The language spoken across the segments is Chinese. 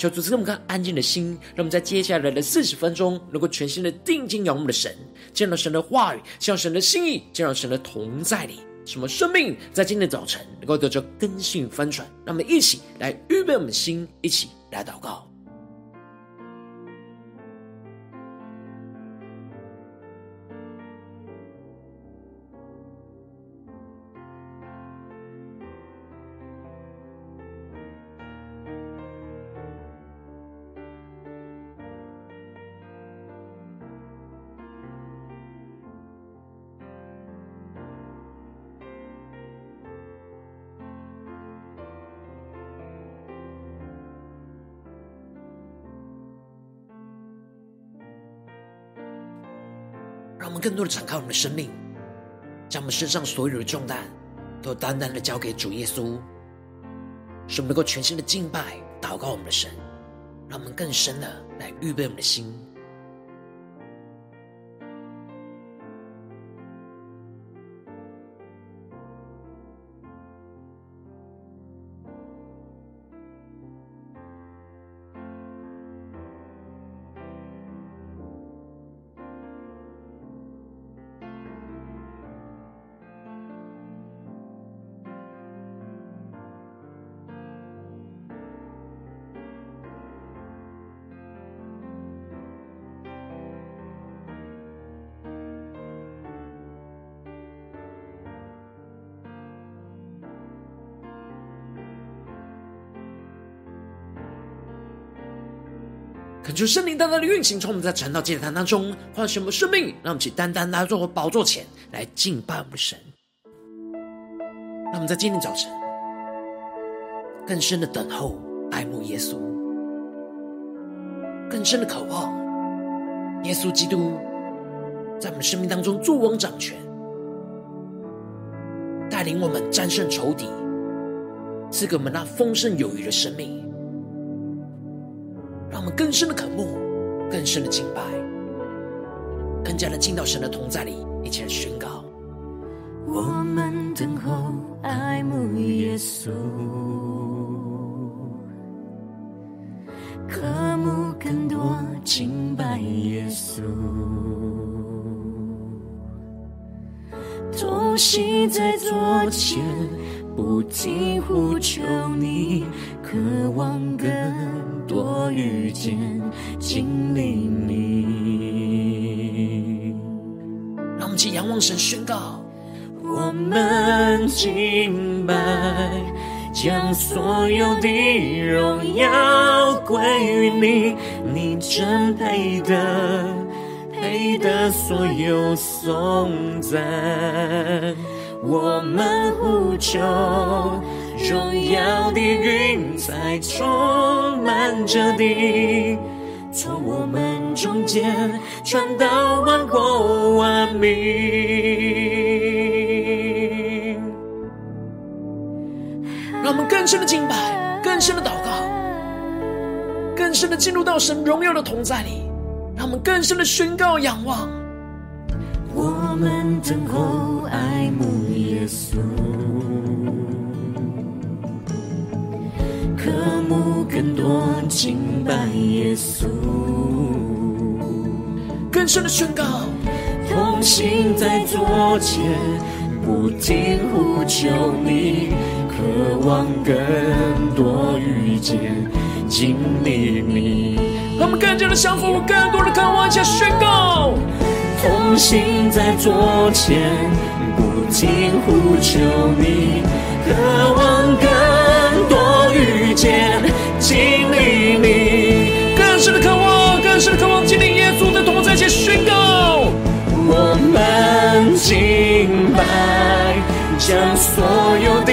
求主赐给我们看安静的心，让我们在接下来的四十分钟，能够全心的定睛仰望的神，见到神的话语，见到神的心意，见到神的同在里。什么生命在今天早晨能够得着更新翻转？让我们一起来预备我们的心，一起来祷告。我们更多的敞开我们的生命，将我们身上所有的重担都单单的交给主耶稣，使我们能够全新的敬拜、祷告我们的神，让我们更深的来预备我们的心。求圣灵单单的运行，从我们在晨祷祭坛当中唤醒我们生命，让我们去单单来到宝座前来敬拜我们的神。让我们在今天早晨更深的等候、爱慕耶稣，更深的渴望耶稣基督在我们生命当中作王掌权，带领我们战胜仇敌，赐给我们那丰盛有余的生命。让我们更深的渴慕，更深的敬拜，更加的进到神的同在里，一起来宣告。我们等候爱慕耶稣，渴慕更多敬拜耶稣，同行在左前，不停呼求你，渴望更多遇见经历你。让我们起仰望神宣告，我们敬拜，将所有的荣耀归于你，你真配得，配得所有颂赞。我们呼求。荣耀的云彩充满着地，从我们中间传到万国万民。让我们更深的敬拜，更深的祷告，更深的进入到神荣耀的同在里。让我们更深的宣告、仰望。们等候爱慕耶稣。渴慕更多敬拜耶稣，更深的宣告，同行在左前，不停呼求你，渴望更多遇见经历你。他们更加的相逢，更多的渴望，一起宣告，同行在左前，不停呼求你，渴望更多遇见经历你，更深的渴望，更深的渴望经历耶稣的同在，且宣告，我们敬拜，将所有的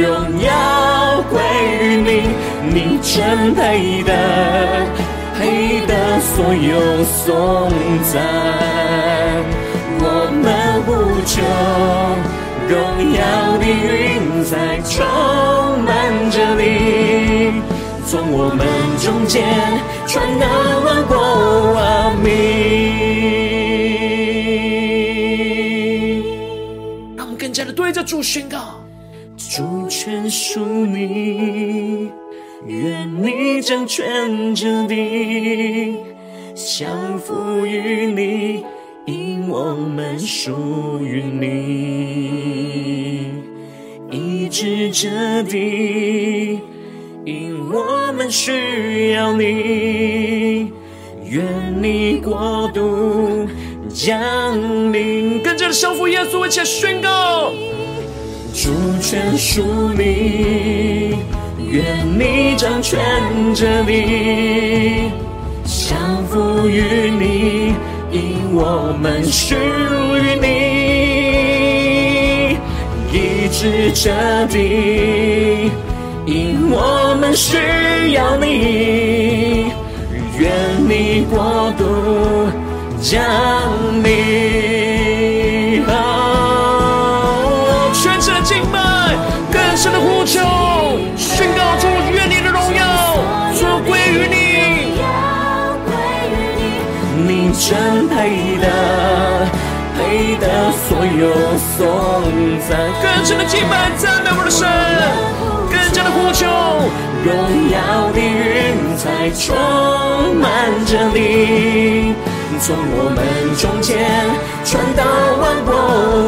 荣耀归于你，你。真配得。配得所有颂赞，我们无求荣耀的云彩充满着你，从我们中间传到万国万民。让我们更加的对着主宣告：主权属你。愿你掌权着地，降服于你，因我们属于你；医治这地，因我们需要你。愿你国度降临，跟着降服耶稣，一起宣告：主权属你。愿你掌权着地，降服于你，因我们属于你；医治这地，因我们需要你。愿你国度降临，全城敬拜，更深的呼求。真配得，配得所有颂赞。更深的敬拜赞美我的神，更加的呼求，荣耀的云彩充满着你，从我们中间传到万国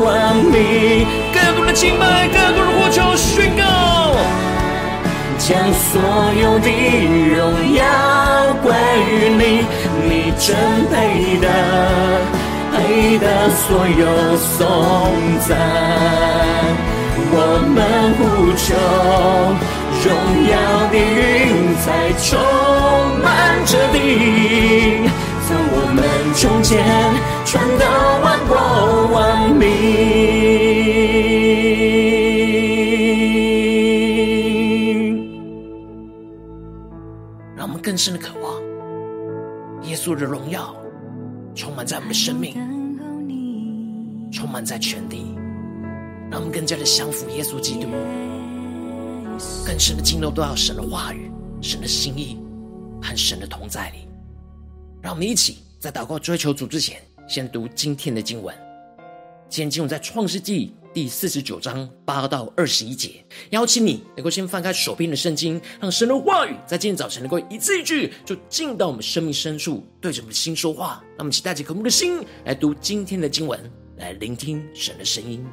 万民。更多的敬拜，更多的呼求，宣告，将所有的荣耀归于你。你真配得，配得所有颂赞。我们呼求，荣耀的云彩充满着地，从我们中间传到万国万民。更深的渴望。耶稣的荣耀充满在我们的生命，充满在全地，让我们更加的降服耶稣基督，更深的进入到神的话语、神的心意和神的同在里。让我们一起在祷告追求主之前，先读今天的经文。今天经文在创世纪。第四十九章八到二十一节，邀请你能够先翻开手边的圣经，让神的话语在今天早晨能够一字一句，就进到我们生命深处，对着我们的心说话。让我们期待着渴慕的心来读今天的经文，来聆听神的声音。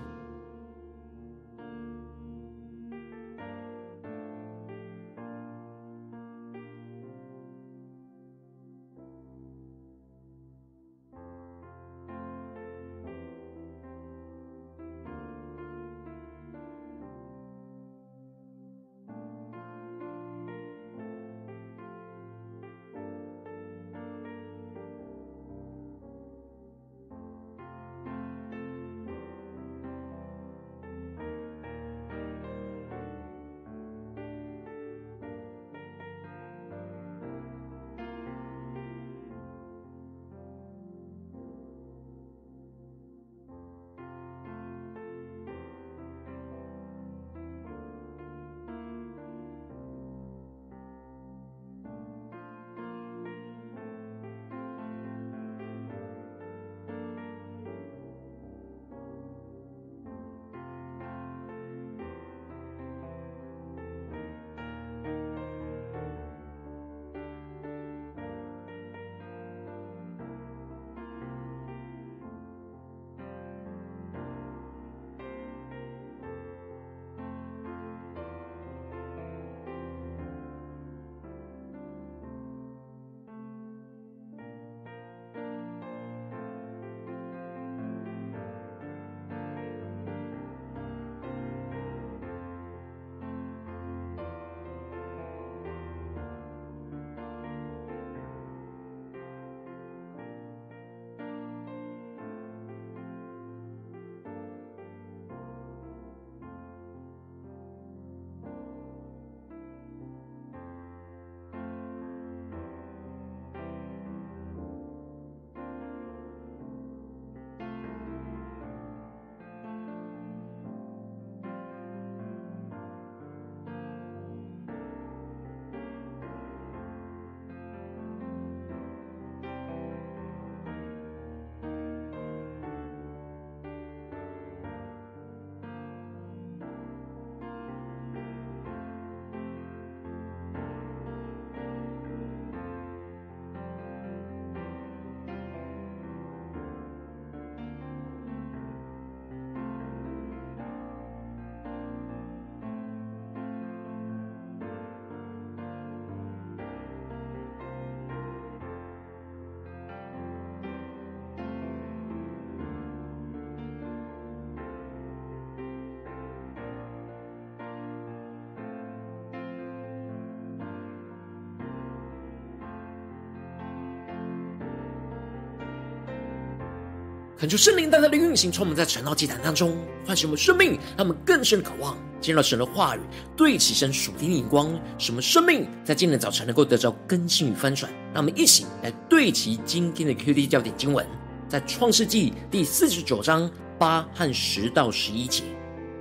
恳求圣灵大大的运行，充满在晨祷祭坛当中，唤醒我们生命，让我们更深渴望见到神的话语，对齐神属天的眼光，使我们生命在今天早晨能够得到更新与翻转。让我们一起来对齐今天的 QD 焦点经文，在创世纪第四十九章八和十到十一节：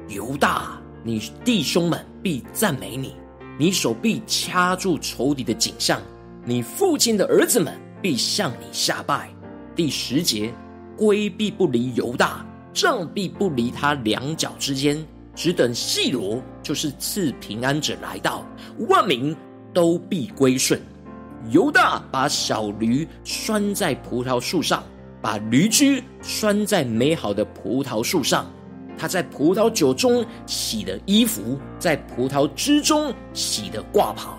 犹大，你弟兄们必赞美你，你手臂掐住仇敌的颈项，你父亲的儿子们必向你下拜。第十节。圭必不离犹大，杖必不离他两脚之间，只等细罗，就是赐平安者来到，万民都必归顺。犹大把小驴拴在葡萄树上，把驴驹拴在美好的葡萄树上。他在葡萄酒中洗的衣服，在葡萄汁中洗的挂袍。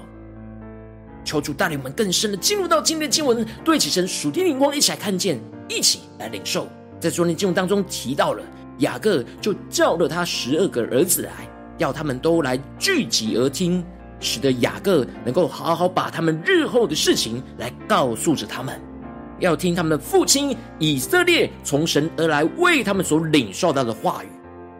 求主带领我们更深的进入到今天的经文，对起神属天灵光，一起来看见。一起来领受，在昨天经文当中提到了雅各就叫了他十二个儿子来，要他们都来聚集而听，使得雅各能够好好把他们日后的事情来告诉着他们，要听他们的父亲以色列从神而来为他们所领受到的话语。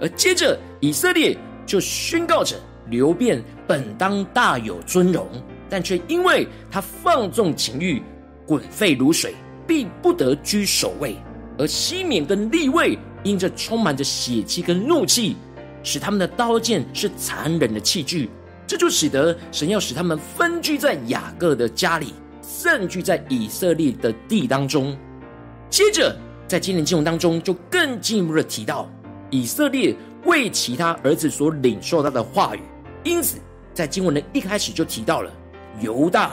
而接着以色列就宣告着流便本当大有尊荣，但却因为他放纵情欲，滚沸如水。必不得居首位，而西缅跟利未因着充满着血气跟怒气，使他们的刀剑是残忍的器具，这就使得神要使他们分居在雅各的家里，散居在以色列的地当中。接着，在今年经文当中，就更进一步的提到以色列为其他儿子所领受到的话语，因此在经文的一开始就提到了犹大，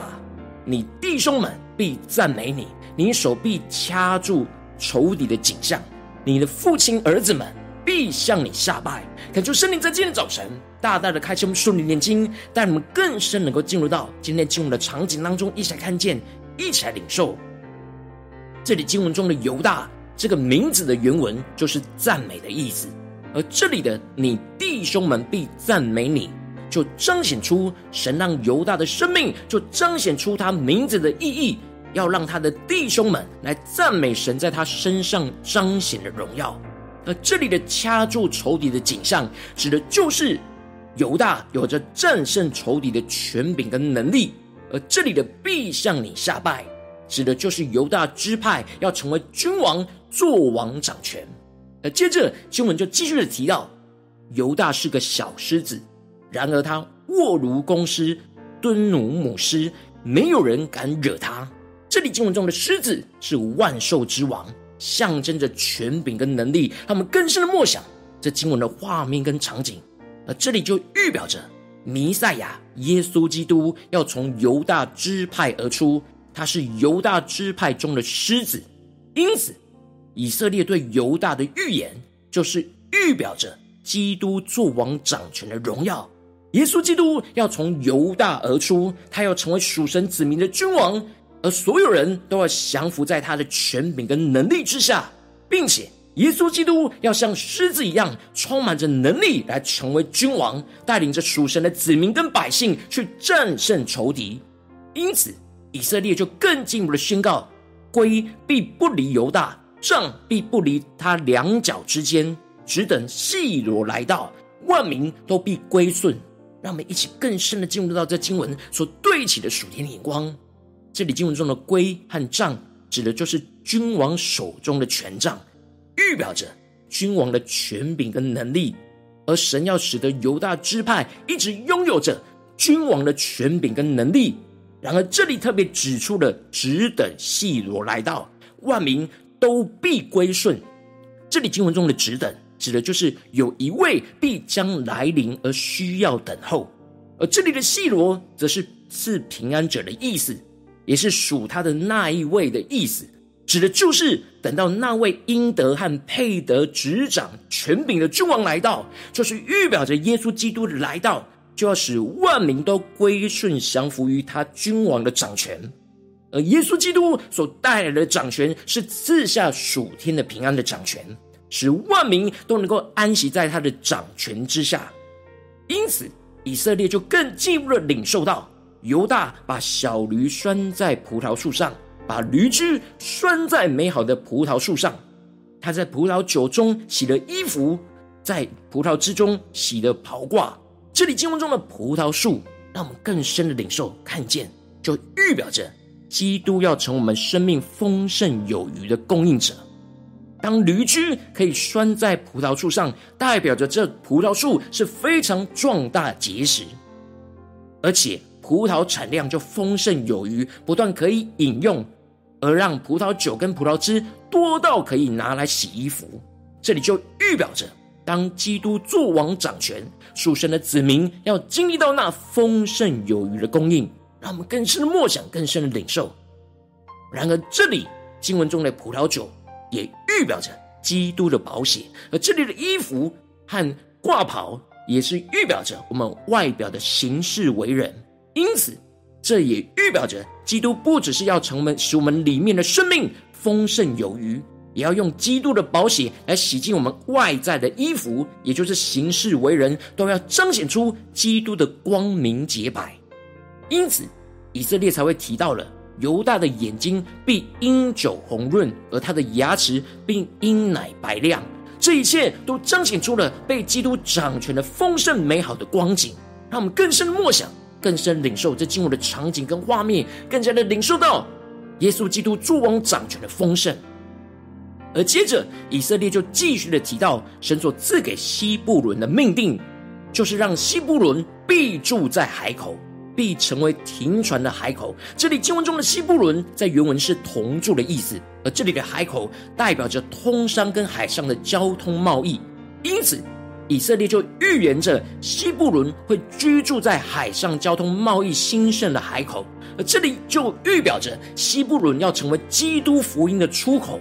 你弟兄们必赞美你。你手必掐住仇敌的颈项，你的父亲儿子们必向你下拜。恳求圣灵在今天早晨大大的开启我们属灵眼睛，带我们更深能够进入到今天经文的场景当中，一起来看见，一起来领受。这里经文中的犹大这个名字的原文就是赞美的意思，而这里的你弟兄们必赞美你，就彰显出神让犹大的生命，就彰显出他名字的意义。要让他的弟兄们来赞美神在他身上彰显的荣耀，而这里的掐住仇敌的颈项，指的就是犹大有着战胜仇敌的权柄跟能力；而这里的必向你下拜，指的就是犹大支派要成为君王，做王掌权。而接着经文就继续的提到，犹大是个小狮子，然而他卧如公狮，蹲如母狮，没有人敢惹他。这里经文中的狮子是万兽之王，象征着权柄跟能力。他们更深的默想这经文的画面跟场景，而这里就预表着弥赛亚耶稣基督要从犹大支派而出，他是犹大支派中的狮子。因此，以色列对犹大的预言就是预表着基督作王掌权的荣耀。耶稣基督要从犹大而出，他要成为属神子民的君王。而所有人都要降服在他的权柄跟能力之下，并且耶稣基督要像狮子一样，充满着能力来成为君王，带领着属神的子民跟百姓去战胜仇敌。因此，以色列就更进一步的宣告：归必不离犹大，杖必不离他两脚之间，只等细罗来到，万民都必归顺。让我们一起更深的进入到这经文所对齐的属天的眼光。这里经文中的圭和杖，指的就是君王手中的权杖，预表着君王的权柄跟能力。而神要使得犹大支派一直拥有着君王的权柄跟能力。然而，这里特别指出了，只等细罗来到，万民都必归顺。这里经文中的“只等”，指的就是有一位必将来临而需要等候。而这里的细罗，则是赐平安者的意思。也是属他的那一位的意思，指的就是等到那位应得和配得执掌权柄的君王来到，就是预表着耶稣基督的来到，就要使万民都归顺降服于他君王的掌权。而耶稣基督所带来的掌权，是赐下属天的平安的掌权，使万民都能够安息在他的掌权之下。因此，以色列就更进一步的领受到。犹大把小驴拴在葡萄树上，把驴驹拴在美好的葡萄树上。他在葡萄酒中洗了衣服，在葡萄汁中洗了袍褂。这里经文中的葡萄树，让我们更深的领受看见，就预表着基督要成我们生命丰盛有余的供应者。当驴驹可以拴在葡萄树上，代表着这葡萄树是非常壮大结实，而且葡萄产量就丰盛有余，不断可以饮用，而让葡萄酒跟葡萄汁多到可以拿来洗衣服。这里就预表着，当基督作王掌权，属神的子民要经历到那丰盛有余的供应，让我们更深的默想，更深的领受。然而，这里经文中的葡萄酒。也预表着基督的宝血，而这里的衣服和挂袍也是预表着我们外表的形式为人。因此，这也预表着基督不只是要成为使我们里面的生命丰盛有余，也要用基督的宝血来洗净我们外在的衣服，也就是形式为人，都要彰显出基督的光明洁白。因此，以色列才会提到了。犹大的眼睛必因酒红润，而他的牙齿必因奶白亮。这一切都彰显出了被基督掌权的丰盛美好的光景，让我们更深默想、更深领受这进入的场景跟画面，更加的领受到耶稣基督作王掌权的丰盛。而接着，以色列就继续的提到神所赐给西布伦的命定，就是让西布伦必住在海口。必成为停船的海口。这里经文中的西布伦在原文是同住的意思，而这里的海口代表着通商跟海上的交通贸易。因此，以色列就预言着西布伦会居住在海上交通贸易兴盛的海口，而这里就预表着西布伦要成为基督福音的出口。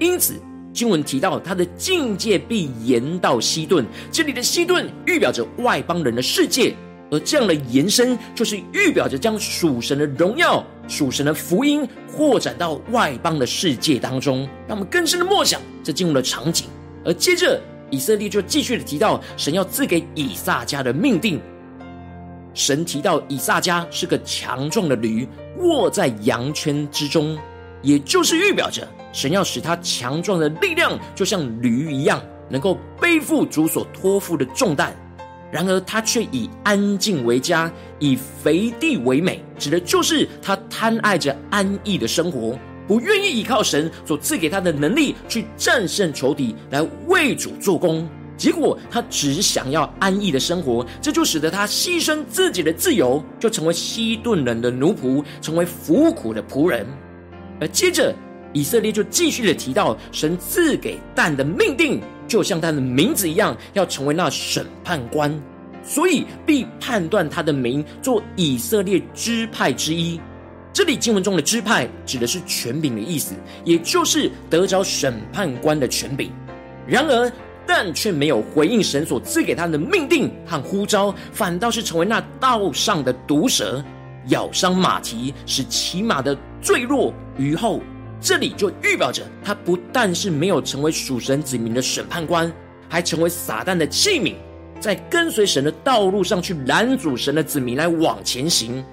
因此，经文提到他的境界必延到西顿，这里的西顿预表着外邦人的世界。而这样的延伸，就是预表着将属神的荣耀、属神的福音扩展到外邦的世界当中，让我们更深的默想这进入的场景。而接着，以色列就继续的提到神要赐给以撒家的命定。神提到以撒家是个强壮的驴，卧在羊圈之中，也就是预表着神要使他强壮的力量，就像驴一样，能够背负主所托付的重担。然而，他却以安静为家，以肥地为美，指的就是他贪爱着安逸的生活，不愿意依靠神所赐给他的能力去战胜仇敌，来为主做工。结果，他只想要安逸的生活，这就使得他牺牲自己的自由，就成为西顿人的奴仆，成为服苦的仆人。而接着，以色列就继续的提到神赐给但的命定。就像他的名字一样，要成为那审判官，所以必判断他的名做以色列支派之一。这里经文中的支派指的是权柄的意思，也就是得着审判官的权柄。然而，但却没有回应神所赐给他的命定和呼召，反倒是成为那道上的毒蛇，咬伤马蹄，使骑马的坠落于后。这里就预表着他不但是没有成为属神子民的审判官，还成为撒旦的器皿，在跟随神的道路上去拦阻神的子民来往前行。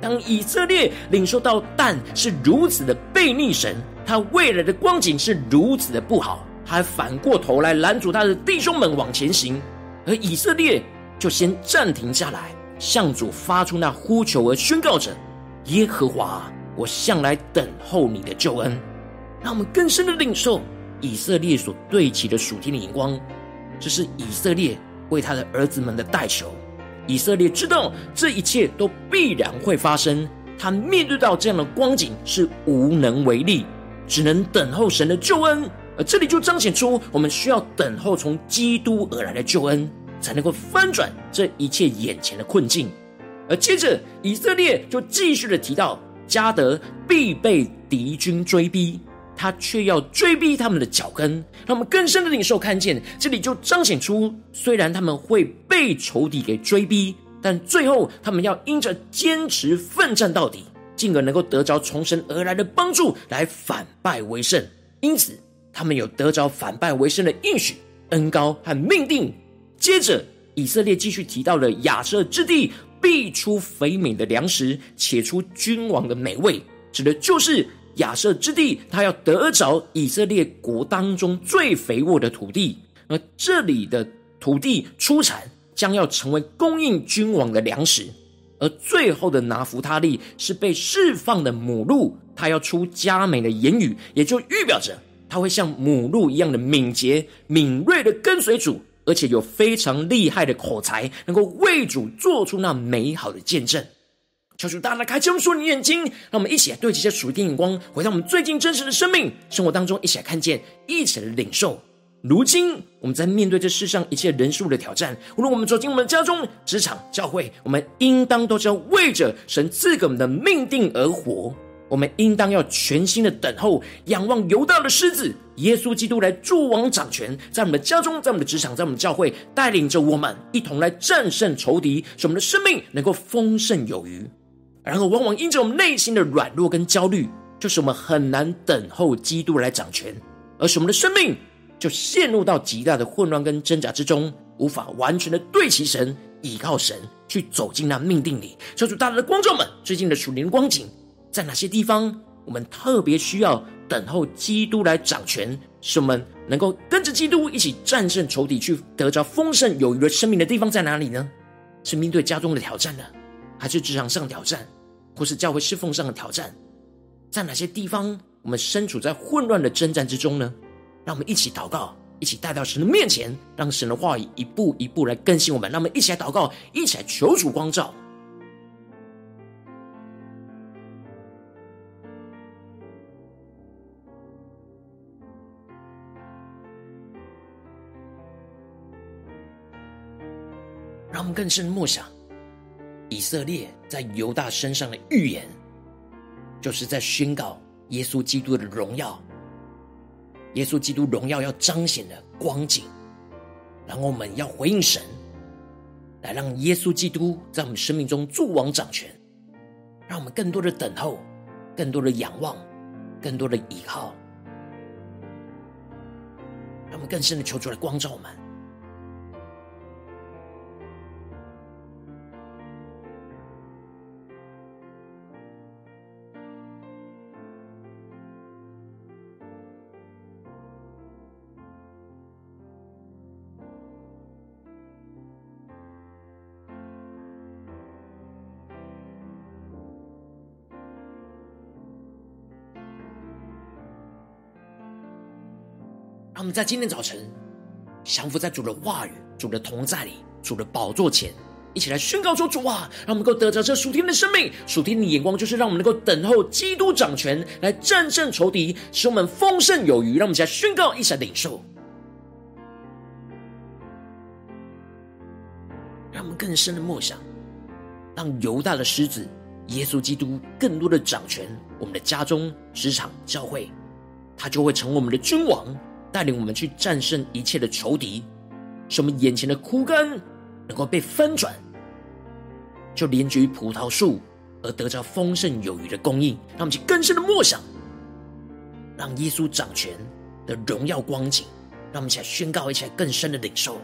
当以色列领受到但是如此的背逆神，他未来的光景是如此的不好，还反过头来拦阻他的弟兄们往前行，而以色列就先暂停下来，向主发出那呼求而宣告着：耶和华。我向来等候你的救恩，让我们更深的领受以色列所对齐的属天的眼光。这是以色列为他的儿子们的代求。以色列知道这一切都必然会发生，他面对到这样的光景是无能为力，只能等候神的救恩。而这里就彰显出我们需要等候从基督而来的救恩，才能够翻转这一切眼前的困境。而接着以色列就继续的提到。加德必被敌军追逼，他却要追逼他们的脚跟，让我们更深的领受看见。这里就彰显出，虽然他们会被仇敌给追逼，但最后他们要因着坚持奋战到底，进而能够得着从神而来的帮助，来反败为胜。因此，他们有得着反败为胜的应许、恩膏和命定。接着，以色列继续提到了亚设之地。必出肥美的粮食，且出君王的美味，指的就是亚设之地，他要得着以色列国当中最肥沃的土地，而这里的土地出产将要成为供应君王的粮食。而最后的拿弗他利是被释放的母鹿，他要出佳美的言语，也就预表着他会像母鹿一样的敏捷、敏锐的跟随主，而且有非常厉害的口才，能够为主做出那美好的见证。求主大大开启我们属灵眼睛，让我们一起来对齐这属天眼光，回到我们最近真实的生命生活当中，一起来看见，一起来领受。如今我们在面对这世上一切人数的挑战，无论我们走进我们的家中、职场、教会，我们应当都是要为着神赐给我们的命定而活。我们应当要全心的等候，仰望犹大的狮子耶稣基督来作王掌权，在我们的家中，在我们的职场，在我们的教会，带领着我们一同来战胜仇敌，使我们的生命能够丰盛有余。然而，往往因着我们内心的软弱跟焦虑，就是我们很难等候基督来掌权，而使我们的生命。就陷入到极大的混乱跟挣扎之中，无法完全的对齐神、倚靠神，去走进那命定里。求主大大的光照们，最近的属灵光景，在哪些地方我们特别需要等候基督来掌权，使我们能够跟着基督一起战胜仇敌，去得着丰盛有余的生命的地方在哪里呢？是面对家中的挑战呢，还是职场上的挑战，或是教会侍奉上的挑战？在哪些地方我们身处在混乱的征战之中呢？让我们一起祷告，一起带到神的面前，让神的话语一步一步来更新我们。让我们一起来祷告，一起来求主光照。更深默想以色列在犹大身上的预言，就是在宣告耶稣基督的荣耀。耶稣基督荣耀要彰显的光景，然后我们要回应神，来让耶稣基督在我们生命中作王掌权，让我们更多的等候，更多的仰望，更多的依靠，让我们更深的求主来光照我们。让我们在今天早晨，降服在主的话语、主的同在里、主的宝座前，一起来宣告说：“主啊，让我们能够得着这属天的生命、属天的眼光，就是让我们能够等候基督掌权，来战胜仇敌，使我们丰盛有余。”让我们一起来宣告，一起来领受，让我们更深的默想，让犹大的狮子耶稣基督更多的掌权，我们的家中、职场、教会，他就会成为我们的君王。带领我们去战胜一切的仇敌，使我们眼前的枯干能够被翻转，就连接于葡萄树，而得着丰盛有余的供应。让我们去更深的默想，让耶稣掌权的荣耀光景，让我们一起来宣告，一起来更深的领受。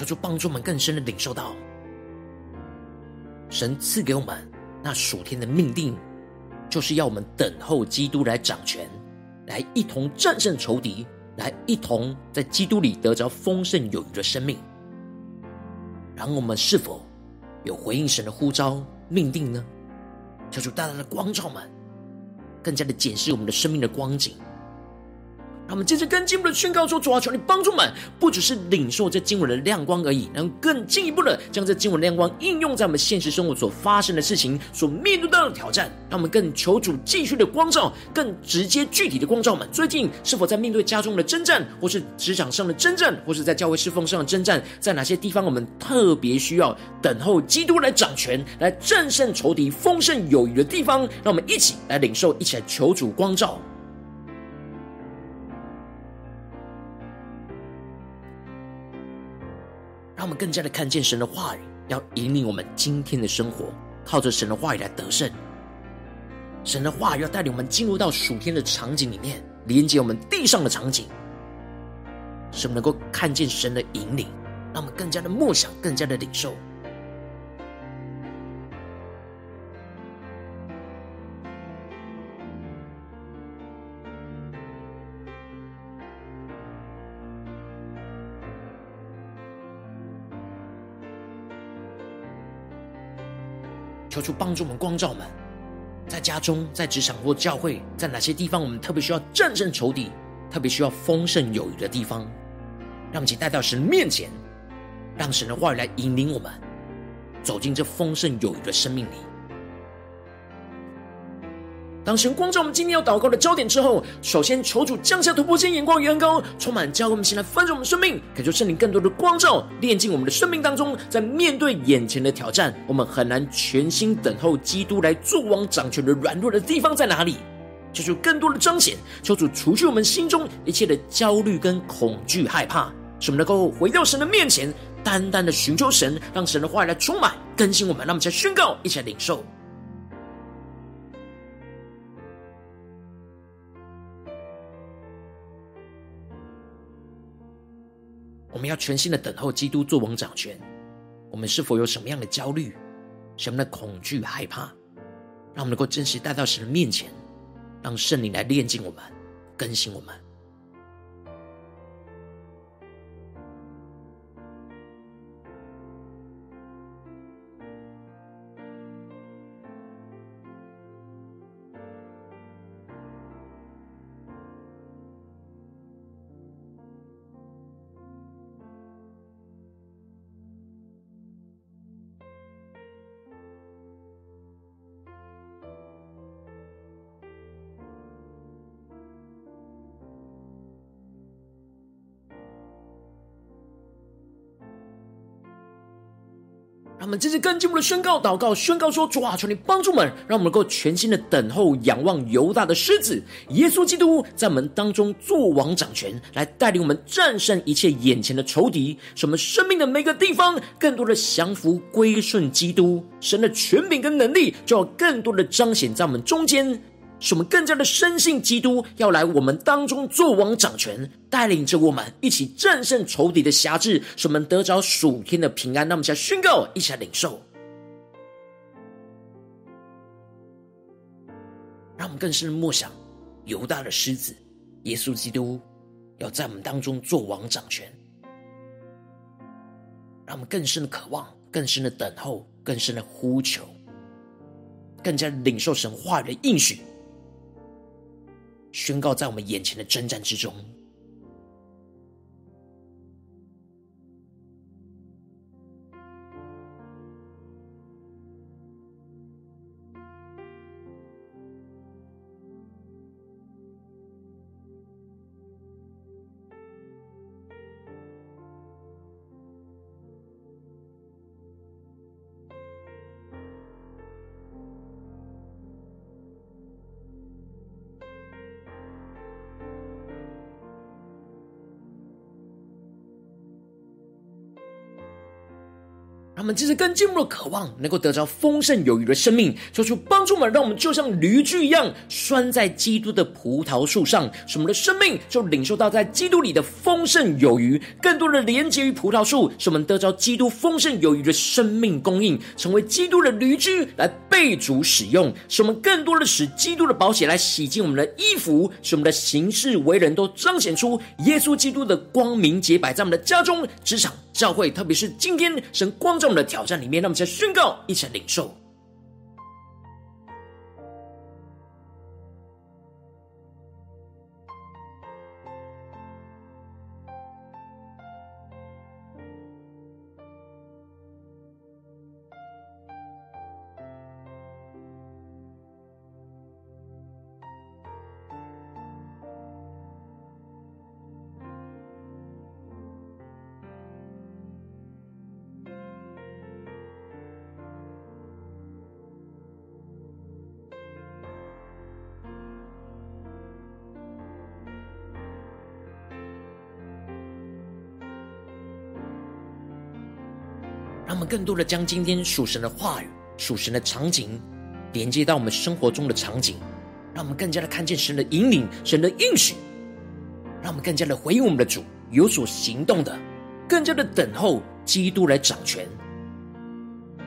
求主帮助我们更深的领受到，神赐给我们那属天的命定，就是要我们等候基督来掌权，来一同战胜仇敌，来一同在基督里得着丰盛有余的生命。然后我们是否有回应神的呼召命定呢？求主大大的光照们，更加的检视我们的生命的光景。他们接着更进一步的宣告说：“主啊，求你帮助们，不只是领受这经文的亮光而已，能更进一步的将这经文亮光应用在我们现实生活所发生的事情、所面对到的挑战。让我们更求主继续的光照，更直接具体的光照们。最近是否在面对家中的征战，或是职场上的征战，或是在教会侍奉上的征战？在哪些地方我们特别需要等候基督来掌权，来战胜仇敌、丰盛有余的地方？让我们一起来领受，一起来求主光照。”更加的看见神的话语，要引领我们今天的生活，靠着神的话语来得胜。神的话语要带领我们进入到属天的场景里面，连接我们地上的场景，使我们能够看见神的引领，让我们更加的梦想，更加的领受。求主帮助我们光照们，在家中、在职场或教会，在哪些地方我们特别需要战胜仇敌，特别需要丰盛有余的地方，让其带到神面前，让神的话语来引领我们走进这丰盛有余的生命里。当神光照我们今天要祷告的焦点之后，首先求主降下突破性眼光与恩膏，充满教会我们，先来翻转我们生命，感受圣灵更多的光照，炼净我们的生命当中。在面对眼前的挑战，我们很难全心等候基督来作王掌权的软弱的地方在哪里？求主更多的彰显，求主除去我们心中一切的焦虑跟恐惧害怕，使我们能够回到神的面前，单单的寻求神，让神的话来充满更新我们。让我们再宣告，一起来领受。我们要全心的等候基督作王掌权。我们是否有什么样的焦虑、什么样的恐惧、害怕，让我们能够真实带到神的面前，让圣灵来炼净我们、更新我们。让我们这次更进一步的宣告、祷告、宣告说：主啊，求你帮助们，让我们能够全心的等候、仰望犹大的狮子耶稣基督，在我们当中作王掌权，来带领我们战胜一切眼前的仇敌，使我们生命的每个地方更多的降服、归顺基督。神的权柄跟能力，就要更多的彰显在我们中间。使我们更加的深信基督要来我们当中做王掌权，带领着我们一起战胜仇敌的辖制，使我们得着属天的平安。那我们现在宣告，一起来领受，让我们更深的默想犹大的狮子耶稣基督要在我们当中做王掌权，让我们更深的渴望，更深的等候，更深的呼求，更加领受神话语的应许。宣告在我们眼前的征战之中。们这是更进一步的渴望，能够得着丰盛有余的生命，求主帮助我们，让我们就像驴驹一样，拴在基督的葡萄树上，使我们的生命就领受到在基督里的丰盛有余，更多的连接于葡萄树，使我们得着基督丰盛有余的生命供应，成为基督的驴驹来被主使用，使我们更多的使基督的宝血来洗净我们的衣服，使我们的行事为人都彰显出耶稣基督的光明洁白，在我们的家中、职场、教会，特别是今天神光照我们挑战里面，让我们先宣告，一起领受。让我们更多的将今天属神的话语、属神的场景连接到我们生活中的场景，让我们更加的看见神的引领、神的应许，让我们更加的回应我们的主，有所行动的，更加的等候基督来掌权。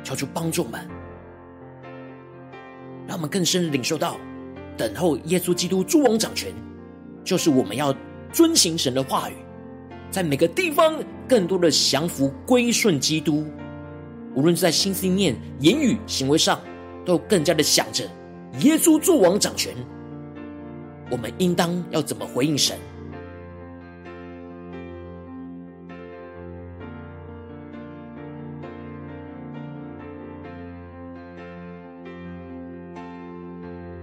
求主帮助我们，让我们更深的领受到，等候耶稣基督诸王掌权，就是我们要遵行神的话语，在每个地方更多的降服归顺基督。无论是在心思念、言语、行为上，都更加的想着耶稣做王掌权。我们应当要怎么回应神？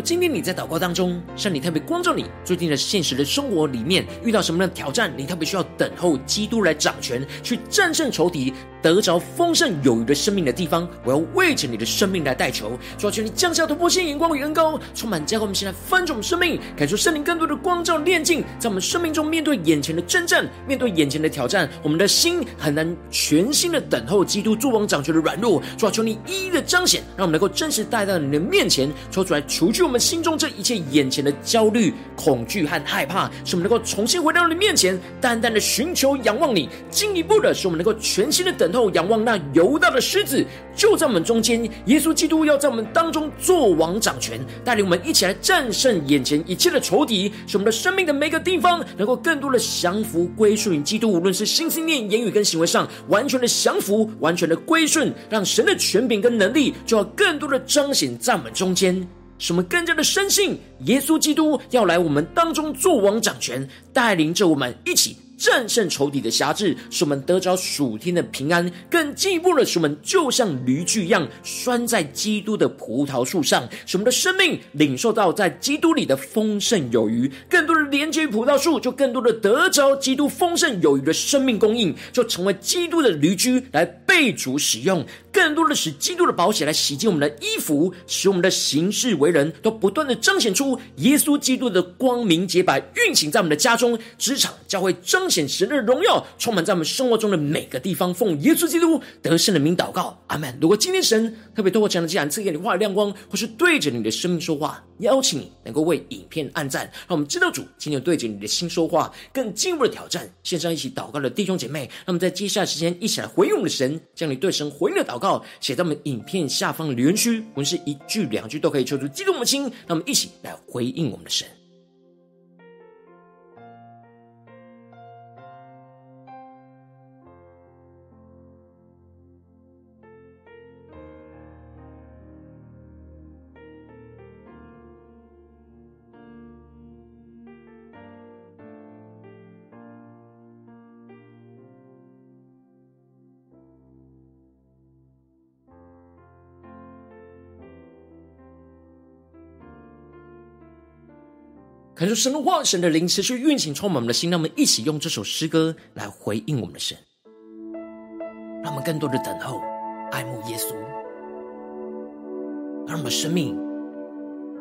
今天你在祷告当中，圣灵特别光照你，最近的现实的生活里面遇到什么样的挑战？你特别需要等候基督来掌权，去战胜仇敌。得着丰盛有余的生命的地方，我要为着你的生命来代求，主要求你降下突破性眼光与恩膏，充满教会我们现在翻转生命，感受圣灵更多的光照炼净，在我们生命中面对眼前的征战，面对眼前的挑战，我们的心很难全心的等候基督作王掌权的软弱，主要求你一一的彰显，让我们能够真实带到你的面前，抽出来除去我们心中这一切眼前的焦虑、恐惧和害怕，使我们能够重新回到你面前，单单的寻求仰望你，进一步的使我们能够全心的等。候仰望那犹大的狮子，就在我们中间。耶稣基督要在我们当中作王掌权，带领我们一起来战胜眼前一切的仇敌，使我们的生命的每个地方能够更多的降服归顺于基督。无论是心、思念、言语跟行为上，完全的降服，完全的归顺，让神的权柄跟能力就要更多的彰显在我们中间，使我们更加的深信耶稣基督要来我们当中做王掌权，带领着我们一起。战胜仇敌的辖制，使我们得着属天的平安；更进一步的，使我们就像驴駒一样拴在基督的葡萄树上，使我们的生命领受到在基督里的丰盛有余。更多的连接葡萄树，就更多的得着基督丰盛有余的生命供应，就成为基督的驴驹来被主使用。更多的使基督的宝血来洗净我们的衣服，使我们的行事为人都不断的彰显出耶稣基督的光明洁白，运行在我们的家中、职场、教会，彰显神的荣耀，充满在我们生活中的每个地方。奉耶稣基督得胜的名祷告，阿门。如果今天神特别透过这样的记载赐给你话的亮光，或是对着你的生命说话，邀请你能够为影片按赞，让我们知道主今天对着你的心说话，更进一步的挑战。线上一起祷告的弟兄姐妹，那么在接下来时间一起来回应我们的神，将你对神回应的祷告。写在我们影片下方留言区，我们是一句两句都可以求出激动我们的心，让我们一起来回应我们的神。可是神的话，神的灵持续运行，充满我们的心。让我们一起用这首诗歌来回应我们的神，让我们更多的等候、爱慕耶稣，让我们生命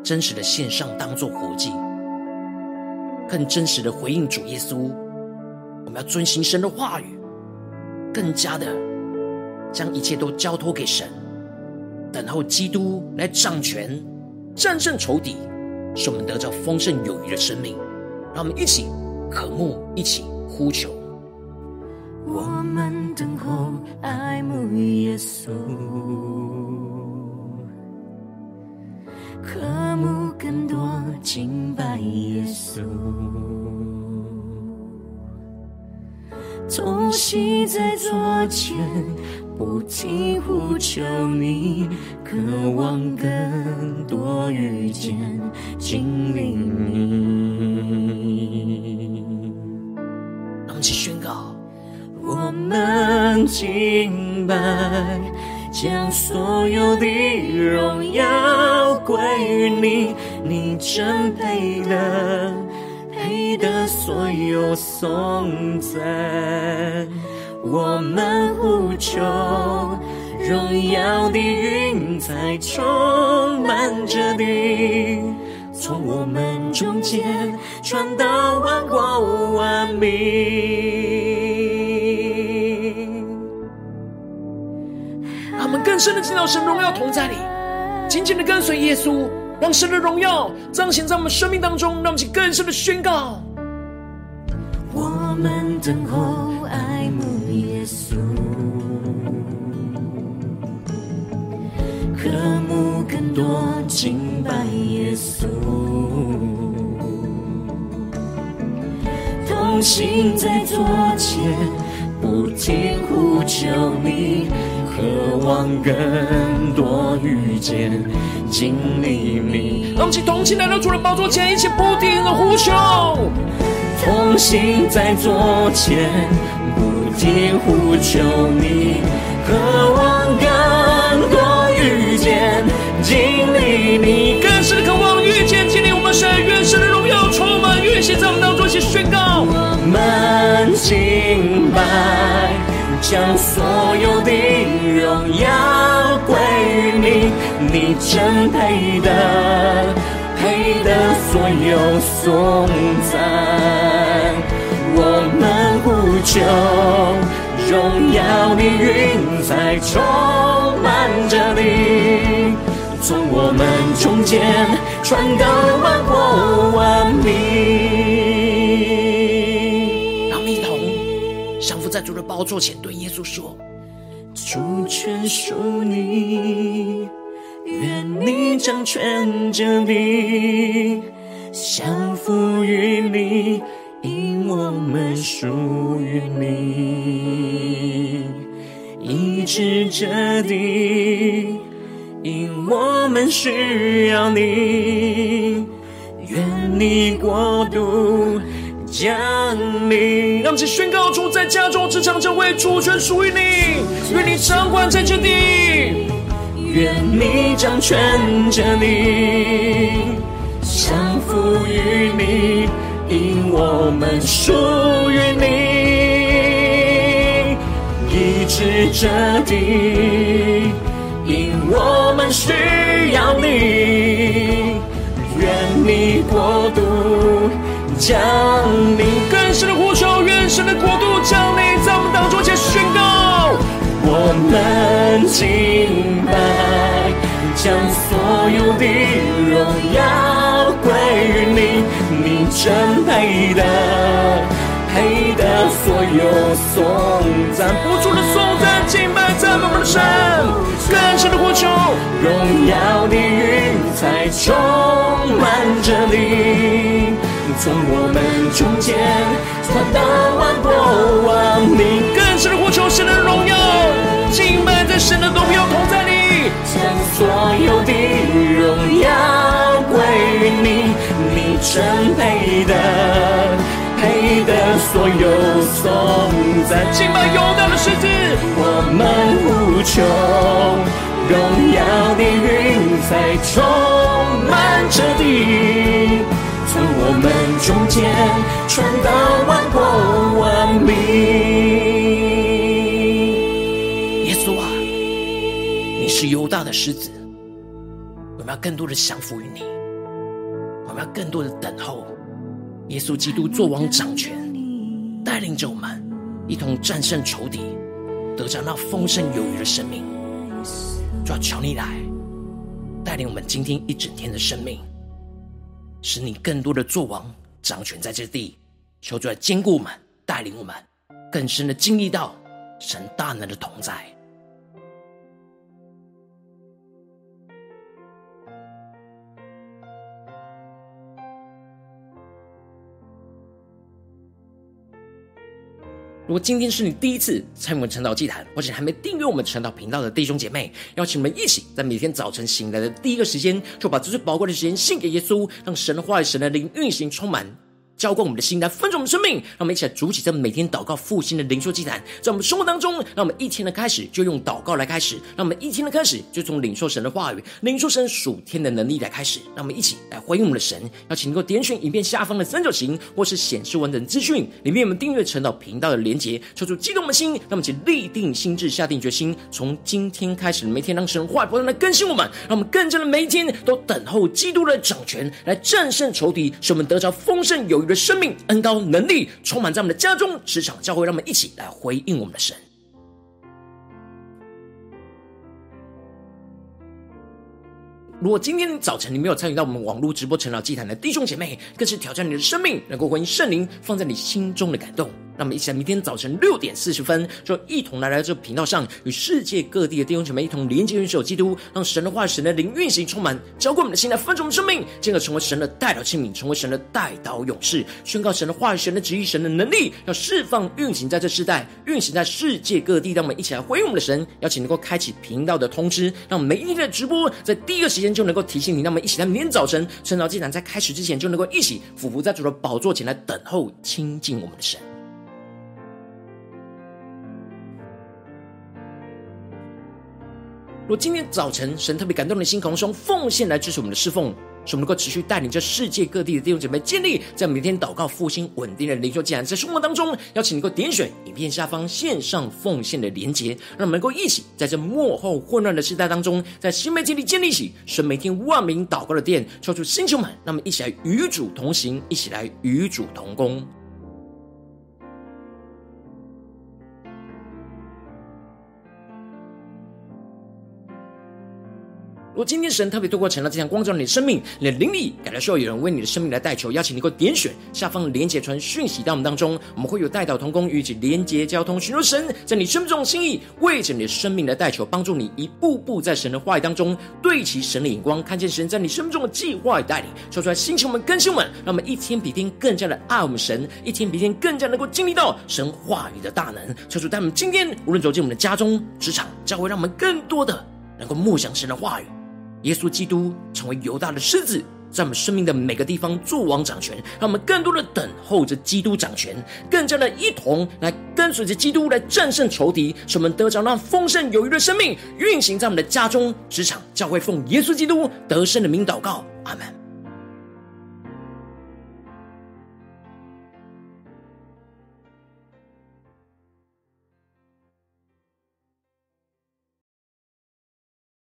真实的献上，当作活祭，更真实的回应主耶稣。我们要遵行神的话语，更加的将一切都交托给神，等候基督来掌权，战胜仇敌，使我们得着丰盛有余的生命。让我们一起渴慕，一起呼求。我们等候爱慕耶稣，渴慕更多敬拜耶稣。痛惜在左前，不停呼求你，渴望更多遇见经历你。让我们一起宣告：我们敬拜，将所有的荣耀归于你，你真配得。配得所有颂赞，我们呼求荣耀的云彩充满着你，从我们中间传到万国万民。让我们更深的进到神荣耀同在里，紧紧的跟随耶稣。让神的荣耀彰显在我们生命当中，让我们更深的宣告。我们等候爱慕耶稣，渴慕更多敬拜耶稣，同行在左前，不停呼求你。渴望更多遇见经历你，让我们一起同心来到主人宝座前，一起不停的呼求。同行在左前，不停呼求你。渴望更多遇见经历你，更是渴望遇见经历我们神，愿神的荣耀充满运行在我们当中，一起宣告。我们敬拜。将所有的荣耀归于你，你真配得，配得所有颂赞。我们呼求荣耀的云彩充满着你，从我们中间传到万国万民。在主的宝座前，对耶稣说：“主权属你，愿你掌权着地，降服于你，我们属于你；医治这地，因我们需要你。愿你国度。”降临，让其宣告出在家中、职场、教会主权属于你，愿你掌管在这地，愿你掌权着地，降服于你，因我们属于你，一直这地，因我们需要你，愿你国度。降临，更深的呼求，愿神的国度降临在我们当中，且宣告。我们敬拜，将所有的荣耀你，真配得，配得所有颂赞。不住的颂赞敬拜在我们的神，更深的呼求，荣耀的云彩充满着你。从我们中间传到万国万民，更深的呼求神的荣耀，敬拜在神的荣耀同在里，将所有的你真配的，配的所有颂赞。敬拜勇敢的狮子，我们无穷荣耀的云彩充满着地。从我们中间传到万国万民。耶稣啊，你是犹大的狮子，我们要更多的降服于你，要更多的等候，耶稣基督作王掌权，带领着我们一同战胜仇敌，得着那丰盛有余的生命。主要求你来带领我们今天一整天的生命，使你更多的作王掌权在这地，求主来坚固我们，带领我们更深的经历到神大能的同在。如果今天是你第一次参与我们晨祷祭坛，或者还没订阅我们晨祷频道的弟兄姐妹，邀请你们一起在每天早晨醒来的第一个时间，就把这最宝贵的时间献给耶稣，让神的话语、神的灵运行充满。浇灌我们的心，来分盛我们生命。让我们一起来筑起这每天祷告复兴的灵修祭坛，在我们生活当中，让我们一天的开始就用祷告来开始，让我们一天的开始就从领受神的话语、领受神属天的能力来开始。让我们一起来回应我们的神。邀请能够点选影片下方的三角形，或是显示完整资讯里面我们订阅晨祷频道的连结，抽出激动的心，让我们一起立定心智，下定决心，从今天开始每天让神的话语不断的更新我们，让我们更加的每一天都等候基督的掌权来战胜仇敌，使我们得着丰盛有余的生命恩高。能力充满在我们的家中、职场、教会，让我们一起来回应我们的神。如果今天早晨你没有参与到我们网络直播成长祭坛的弟兄姐妹，更是挑战你的生命，能够回应圣灵放在你心中的感动。让我们一起在明天早晨六点四十分，就一同来到这个频道上，与世界各地的弟兄姐妹一同连接、运手基督，让神的话、神的灵运行充满，浇灌我们的心，来丰盛我们生命，进而成为神的代祷器皿，成为神的代祷勇士，宣告神的话语、神的旨意、神的能力，要释放、运行在这世代，运行在世界各地。让我们一起来回应我们的神，邀请能够开启频道的通知，让每一天的直播在第一个时间就能够提醒你。让我们一起在明天早晨晨祷祭坛在开始之前，就能够一起俯伏在主的宝座前来等候亲近我们的神。若今天早晨神特别感动的心，可以用奉献来支持我们的侍奉，使我们能够持续带领着世界各地的弟兄姐妹建立在每天祷告复兴稳定的灵修祭坛，在生活当中，邀请你能够点选影片下方线上奉献的连结，让我们能够一起在这幕后混乱的时代当中，在新媒体里建立起神每天万名祷告的殿，抽出星球们，让我们一起来与主同行，一起来与主同工。如果今天神特别透过晨祷祭坛光照你的生命，你的灵力感到需要有人为你的生命来代求，邀请你给我点选下方的连结传讯息到我们当中，我们会有代祷同工与其连结交通，寻求神在你生命中的心意，为着你的生命来代求，帮助你一步步在神的话语当中对齐神的眼光，看见神在你生命中的计划与带领，说出来，心情们更新们，让我们一天比天更加的爱我们神，一天比天更加能够经历到神话语的大能，说出带我们今天无论走进我们的家中、职场、教会，让我们更多的能够默想神的话语。耶稣基督成为犹大的狮子，在我们生命的每个地方做王掌权，让我们更多的等候着基督掌权，更加的一同来跟随着基督来战胜仇敌，使我们得着那丰盛有余的生命运行在我们的家中、职场、教会，奉耶稣基督得胜的名祷告，阿门。